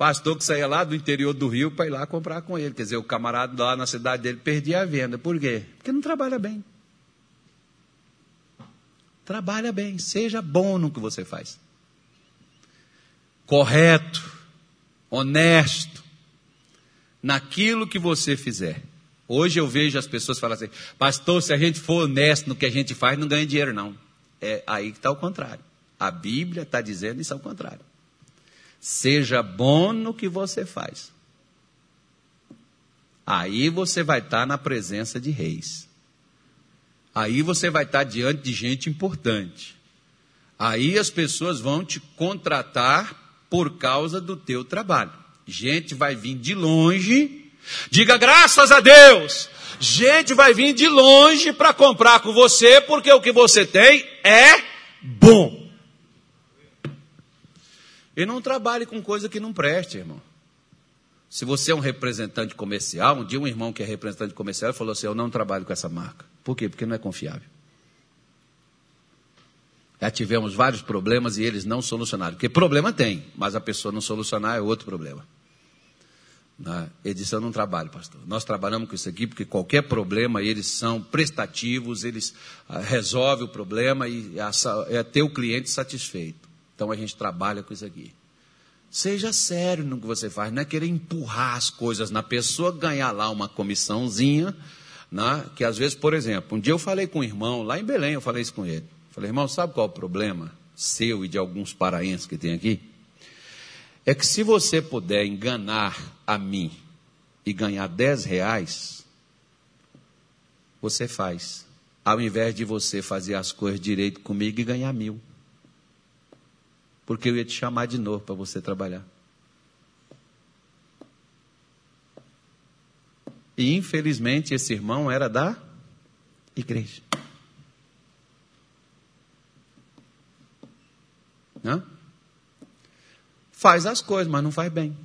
Pastor que saía lá do interior do Rio para ir lá comprar com ele. Quer dizer, o camarada lá na cidade dele perdia a venda. Por quê? Porque não trabalha bem. Trabalha bem, seja bom no que você faz. Correto, honesto, naquilo que você fizer. Hoje eu vejo as pessoas falar assim, pastor, se a gente for honesto no que a gente faz, não ganha dinheiro, não. É aí que está o contrário. A Bíblia está dizendo isso ao contrário. Seja bom no que você faz. Aí você vai estar na presença de reis. Aí você vai estar diante de gente importante. Aí as pessoas vão te contratar por causa do teu trabalho. Gente vai vir de longe. Diga graças a Deus. Gente vai vir de longe para comprar com você porque o que você tem é bom. E não trabalhe com coisa que não preste, irmão. Se você é um representante comercial, um dia um irmão que é representante comercial falou assim: Eu não trabalho com essa marca. Por quê? Porque não é confiável. Já tivemos vários problemas e eles não solucionaram. Porque problema tem, mas a pessoa não solucionar é outro problema. Na edição não trabalho, pastor. Nós trabalhamos com isso aqui porque qualquer problema eles são prestativos, eles ah, resolvem o problema e é ter o cliente satisfeito. Então a gente trabalha com isso aqui. Seja sério no que você faz, não é querer empurrar as coisas na pessoa, ganhar lá uma comissãozinha, né? que às vezes, por exemplo, um dia eu falei com um irmão, lá em Belém, eu falei isso com ele. Falei, irmão, sabe qual é o problema seu e de alguns paraenses que tem aqui? É que se você puder enganar a mim e ganhar 10 reais, você faz. Ao invés de você fazer as coisas direito comigo e ganhar mil porque eu ia te chamar de novo para você trabalhar. E infelizmente esse irmão era da igreja. Não? Faz as coisas, mas não faz bem.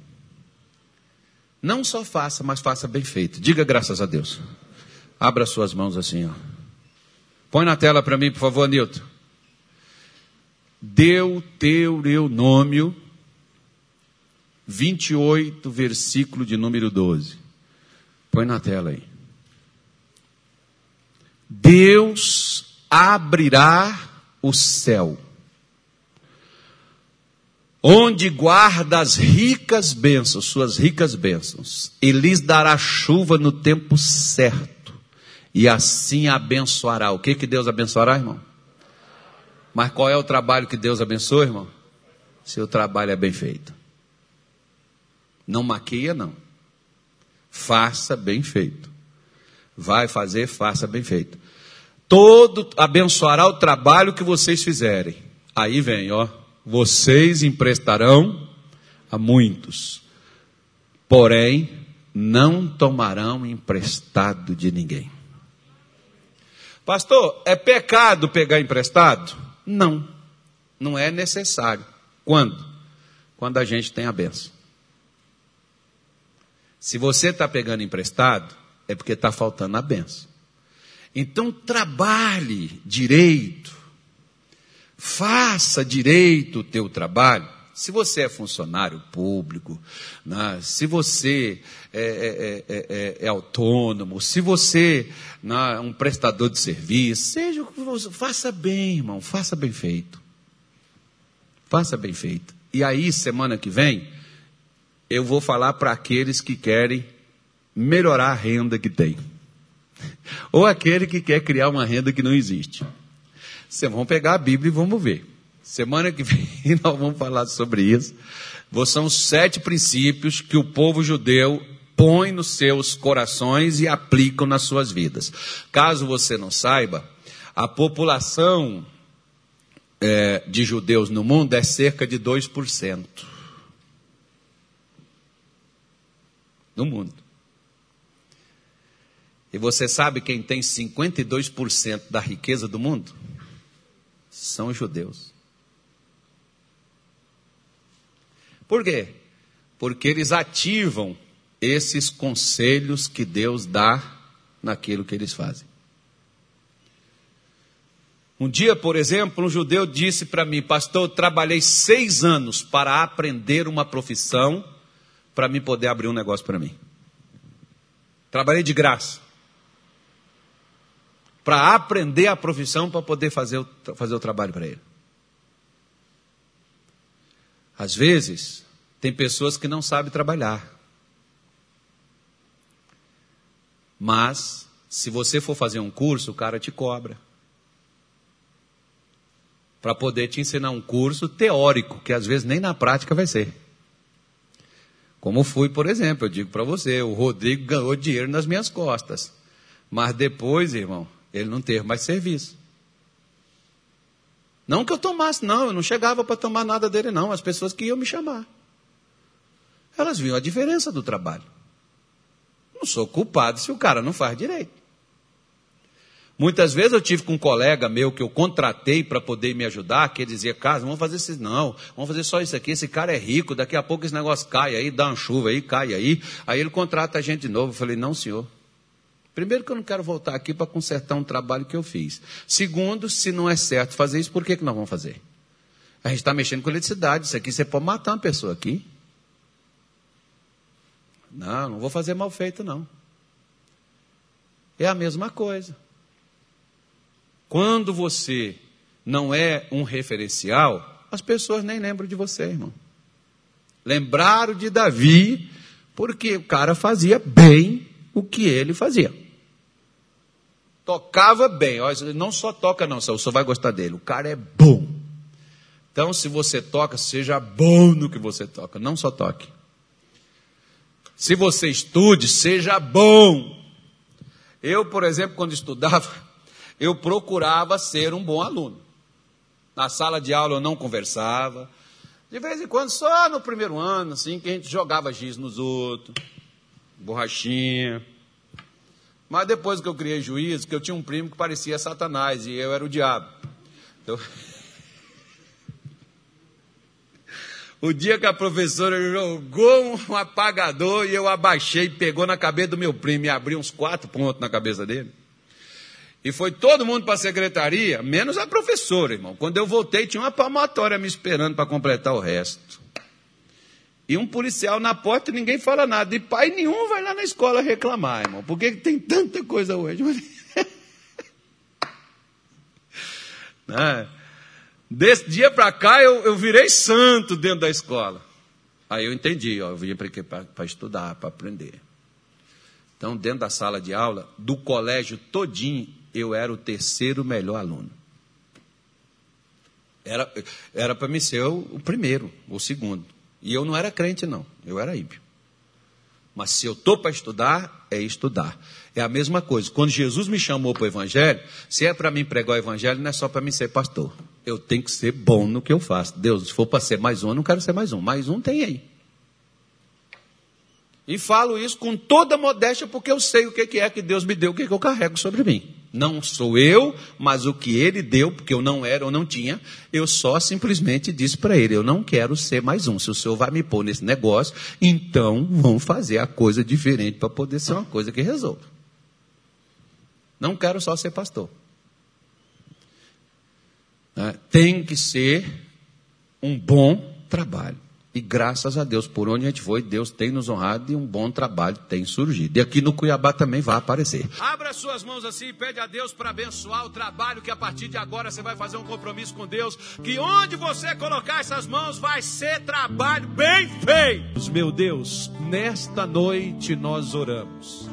Não só faça, mas faça bem feito. Diga graças a Deus. Abra suas mãos assim, ó. Põe na tela para mim, por favor, Nilton. Deuteronômio 28, versículo de número 12. Põe na tela aí. Deus abrirá o céu, onde guarda as ricas bênçãos, suas ricas bênçãos, e lhes dará chuva no tempo certo, e assim abençoará. O que que Deus abençoará, irmão? Mas qual é o trabalho que Deus abençoa, irmão? Seu trabalho é bem feito. Não maquia, não. Faça bem feito. Vai fazer, faça bem feito. Todo abençoará o trabalho que vocês fizerem. Aí vem, ó. Vocês emprestarão a muitos. Porém, não tomarão emprestado de ninguém. Pastor, é pecado pegar emprestado? Não, não é necessário. Quando? Quando a gente tem a benção. Se você está pegando emprestado, é porque está faltando a benção. Então trabalhe direito, faça direito o teu trabalho. Se você é funcionário público, né, se você é, é, é, é autônomo, se você né, é um prestador de serviço, seja o que faça bem, irmão, faça bem feito. Faça bem feito. E aí, semana que vem, eu vou falar para aqueles que querem melhorar a renda que tem. Ou aquele que quer criar uma renda que não existe. Vocês vão pegar a Bíblia e vamos ver. Semana que vem nós vamos falar sobre isso. São sete princípios que o povo judeu põe nos seus corações e aplicam nas suas vidas. Caso você não saiba, a população é, de judeus no mundo é cerca de 2%. No mundo. E você sabe quem tem 52% da riqueza do mundo? São os judeus. Por quê? Porque eles ativam esses conselhos que Deus dá naquilo que eles fazem. Um dia, por exemplo, um judeu disse para mim, pastor, eu trabalhei seis anos para aprender uma profissão para me poder abrir um negócio para mim. Trabalhei de graça. Para aprender a profissão para poder fazer o, fazer o trabalho para ele. Às vezes, tem pessoas que não sabem trabalhar. Mas, se você for fazer um curso, o cara te cobra. Para poder te ensinar um curso teórico, que às vezes nem na prática vai ser. Como fui, por exemplo, eu digo para você, o Rodrigo ganhou dinheiro nas minhas costas. Mas depois, irmão, ele não teve mais serviço. Não que eu tomasse, não, eu não chegava para tomar nada dele, não. As pessoas que iam me chamar. Elas viam a diferença do trabalho. Não sou culpado se o cara não faz direito. Muitas vezes eu tive com um colega meu que eu contratei para poder me ajudar, que ele dizia, Carlos, vamos fazer isso não, vamos fazer só isso aqui, esse cara é rico, daqui a pouco esse negócio cai aí, dá uma chuva aí, cai aí. Aí ele contrata a gente de novo. Eu falei, não, senhor. Primeiro que eu não quero voltar aqui para consertar um trabalho que eu fiz. Segundo, se não é certo fazer isso, por que, que nós vamos fazer? A gente está mexendo com eletricidade, isso aqui você pode matar uma pessoa aqui. Não, não vou fazer mal feito, não. É a mesma coisa. Quando você não é um referencial, as pessoas nem lembram de você, irmão. Lembraram de Davi porque o cara fazia bem o que ele fazia. Tocava bem. Olha, não só toca, não, você vai gostar dele. O cara é bom. Então, se você toca, seja bom no que você toca, não só toque. Se você estude, seja bom. Eu, por exemplo, quando estudava, eu procurava ser um bom aluno. Na sala de aula eu não conversava. De vez em quando, só no primeiro ano, assim, que a gente jogava giz nos outros, borrachinha. Mas depois que eu criei juízo, que eu tinha um primo que parecia Satanás e eu era o diabo. Então... O dia que a professora jogou um apagador e eu abaixei, pegou na cabeça do meu primo e abriu uns quatro pontos na cabeça dele. E foi todo mundo para a secretaria, menos a professora, irmão. Quando eu voltei, tinha uma palmatória me esperando para completar o resto. E um policial na porta e ninguém fala nada. E pai nenhum vai lá na escola reclamar, irmão. Por que tem tanta coisa hoje? Né? Desse dia para cá eu, eu virei santo dentro da escola. Aí eu entendi, ó, eu vim para estudar, para aprender. Então, dentro da sala de aula, do colégio todinho, eu era o terceiro melhor aluno. Era para mim ser o, o, primeiro, o segundo. E eu não era crente, não. Eu era ímpio. Mas se eu estou para estudar, é estudar. É a mesma coisa. Quando Jesus me chamou para o Evangelho, se é para mim pregar o Evangelho, não é só para mim ser pastor. Eu tenho que ser bom no que eu faço. Deus, se for para ser mais um, eu não quero ser mais um. Mais um tem aí. E falo isso com toda modéstia, porque eu sei o que é que Deus me deu, o que, é que eu carrego sobre mim. Não sou eu, mas o que ele deu, porque eu não era ou não tinha, eu só simplesmente disse para ele: eu não quero ser mais um. Se o senhor vai me pôr nesse negócio, então vamos fazer a coisa diferente para poder ser uma coisa que resolva. Não quero só ser pastor. É, tem que ser um bom trabalho. E graças a Deus, por onde a gente foi, Deus tem nos honrado e um bom trabalho tem surgido. E aqui no Cuiabá também vai aparecer. Abra suas mãos assim e pede a Deus para abençoar o trabalho que a partir de agora você vai fazer um compromisso com Deus. Que onde você colocar essas mãos vai ser trabalho bem feito. Meu Deus, nesta noite nós oramos.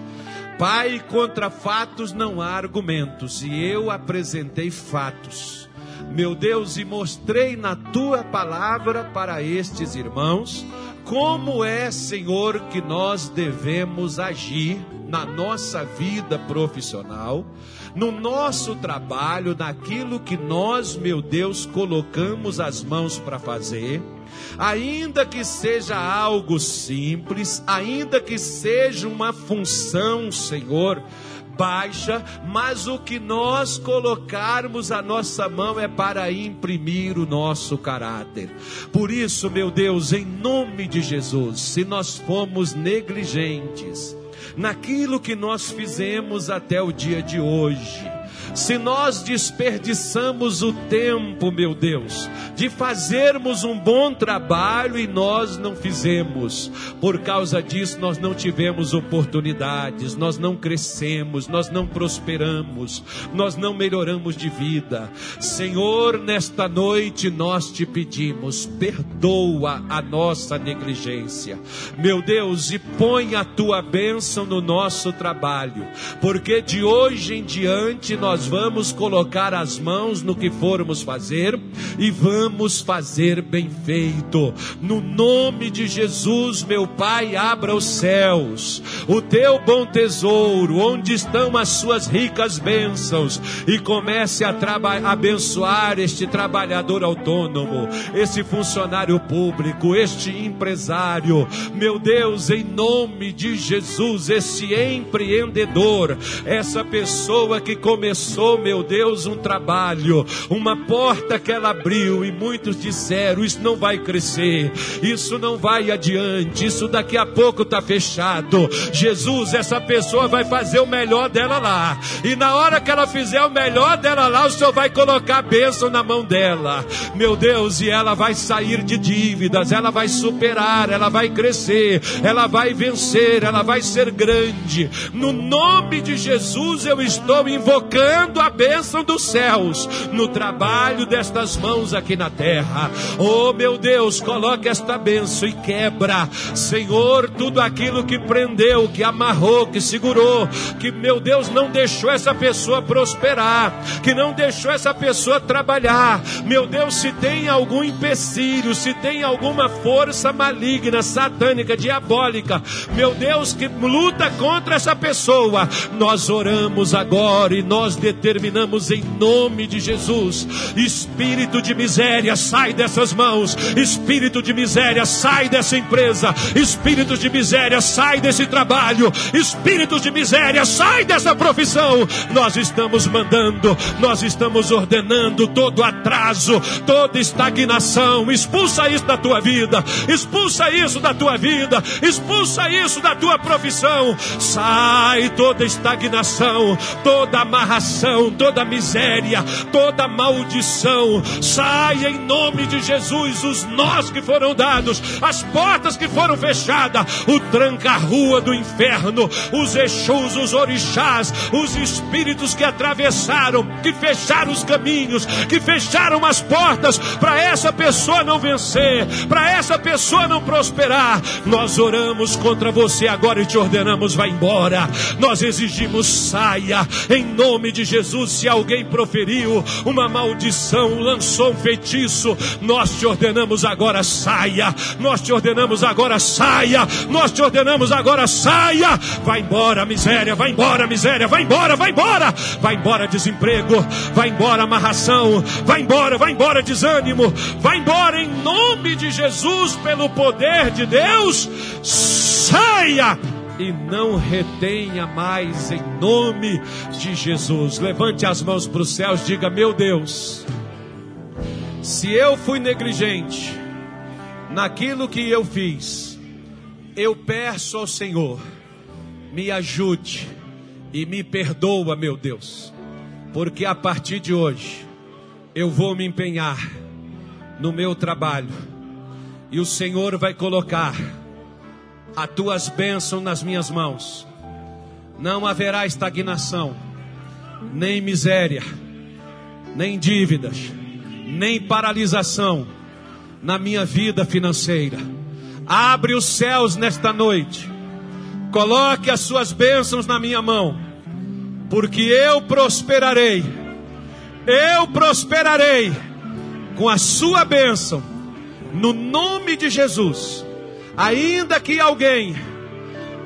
Pai, contra fatos não há argumentos. E eu apresentei fatos meu Deus, e mostrei na tua palavra para estes irmãos como é, Senhor, que nós devemos agir na nossa vida profissional, no nosso trabalho, naquilo que nós, meu Deus, colocamos as mãos para fazer, ainda que seja algo simples, ainda que seja uma função, Senhor, baixa, mas o que nós colocarmos a nossa mão é para imprimir o nosso caráter. Por isso, meu Deus, em nome de Jesus, se nós fomos negligentes naquilo que nós fizemos até o dia de hoje, se nós desperdiçamos o tempo, meu Deus, de fazermos um bom trabalho e nós não fizemos, por causa disso nós não tivemos oportunidades, nós não crescemos, nós não prosperamos, nós não melhoramos de vida. Senhor, nesta noite nós te pedimos, perdoa a nossa negligência, meu Deus, e põe a tua bênção no nosso trabalho, porque de hoje em diante nós nós vamos colocar as mãos no que formos fazer e vamos fazer bem feito. No nome de Jesus, meu Pai, abra os céus o teu bom tesouro, onde estão as suas ricas bênçãos, e comece a abençoar este trabalhador autônomo, esse funcionário público, este empresário. Meu Deus, em nome de Jesus, esse empreendedor, essa pessoa que começou, meu Deus, um trabalho, uma porta que ela abriu, e muitos disseram: Isso não vai crescer, isso não vai adiante, isso daqui a pouco está fechado. Jesus, essa pessoa vai fazer o melhor dela lá, e na hora que ela fizer o melhor dela lá, o Senhor vai colocar a bênção na mão dela, meu Deus, e ela vai sair de dívidas, ela vai superar, ela vai crescer, ela vai vencer, ela vai ser grande. No nome de Jesus, eu estou invocando a bênção dos céus no trabalho destas mãos aqui na terra. Oh, meu Deus, coloque esta bênção e quebra, Senhor, tudo aquilo que prendeu, que amarrou, que segurou, que, meu Deus, não deixou essa pessoa prosperar, que não deixou essa pessoa trabalhar. Meu Deus, se tem algum empecilho, se tem alguma força maligna, satânica, diabólica, meu Deus, que luta contra essa pessoa, nós oramos agora e nós determinamos em nome de Jesus: espírito de miséria, sai dessas mãos, espírito de miséria, sai dessa empresa, espírito de miséria, sai desse trabalho, espírito de miséria, sai dessa profissão. Nós estamos mandando, nós estamos ordenando todo atraso, toda estagnação, expulsa isso da tua vida, expulsa isso da tua vida, expulsa isso da tua profissão. Sai toda estagnação, toda amarração, toda miséria, toda maldição. Sai em nome de Jesus os nós que foram dados, as portas que foram fechadas, o tranca-rua do inferno, os exus, os orixás, os espíritos que atravessaram, que fecharam os caminhos, que fecharam as portas para essa pessoa não vencer, para essa pessoa não prosperar. Nós oramos contra você agora e te ordenamos, vá embora. Nós exigimos, saia, em nome de Jesus. Se alguém proferiu uma maldição, lançou um feitiço, nós te ordenamos agora, saia. Nós te ordenamos agora, saia. Nós te ordenamos agora, saia. Vai embora, miséria, vai embora, miséria, vai embora, vai embora. Vai embora, desemprego, vai embora, amarração, vai embora, vai embora, desânimo, vai embora em nome de Jesus, pelo poder de Deus, saia e não retenha mais em nome de Jesus. Levante as mãos para os céus, diga: Meu Deus, se eu fui negligente naquilo que eu fiz, eu peço ao Senhor, me ajude e me perdoa, meu Deus, porque a partir de hoje eu vou me empenhar no meu trabalho e o Senhor vai colocar as tuas bênçãos nas minhas mãos. Não haverá estagnação, nem miséria, nem dívidas, nem paralisação na minha vida financeira. Abre os céus nesta noite. Coloque as suas bênçãos na minha mão, porque eu prosperarei. Eu prosperarei com a sua bênção, no nome de Jesus ainda que alguém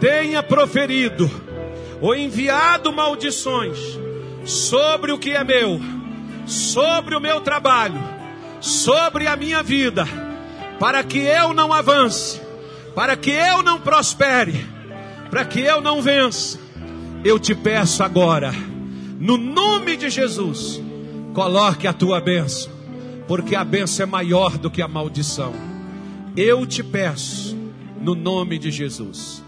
tenha proferido ou enviado maldições sobre o que é meu, sobre o meu trabalho, sobre a minha vida, para que eu não avance, para que eu não prospere, para que eu não vença, eu te peço agora, no nome de Jesus, coloque a tua bênção, porque a bênção é maior do que a maldição. Eu te peço, no nome de Jesus.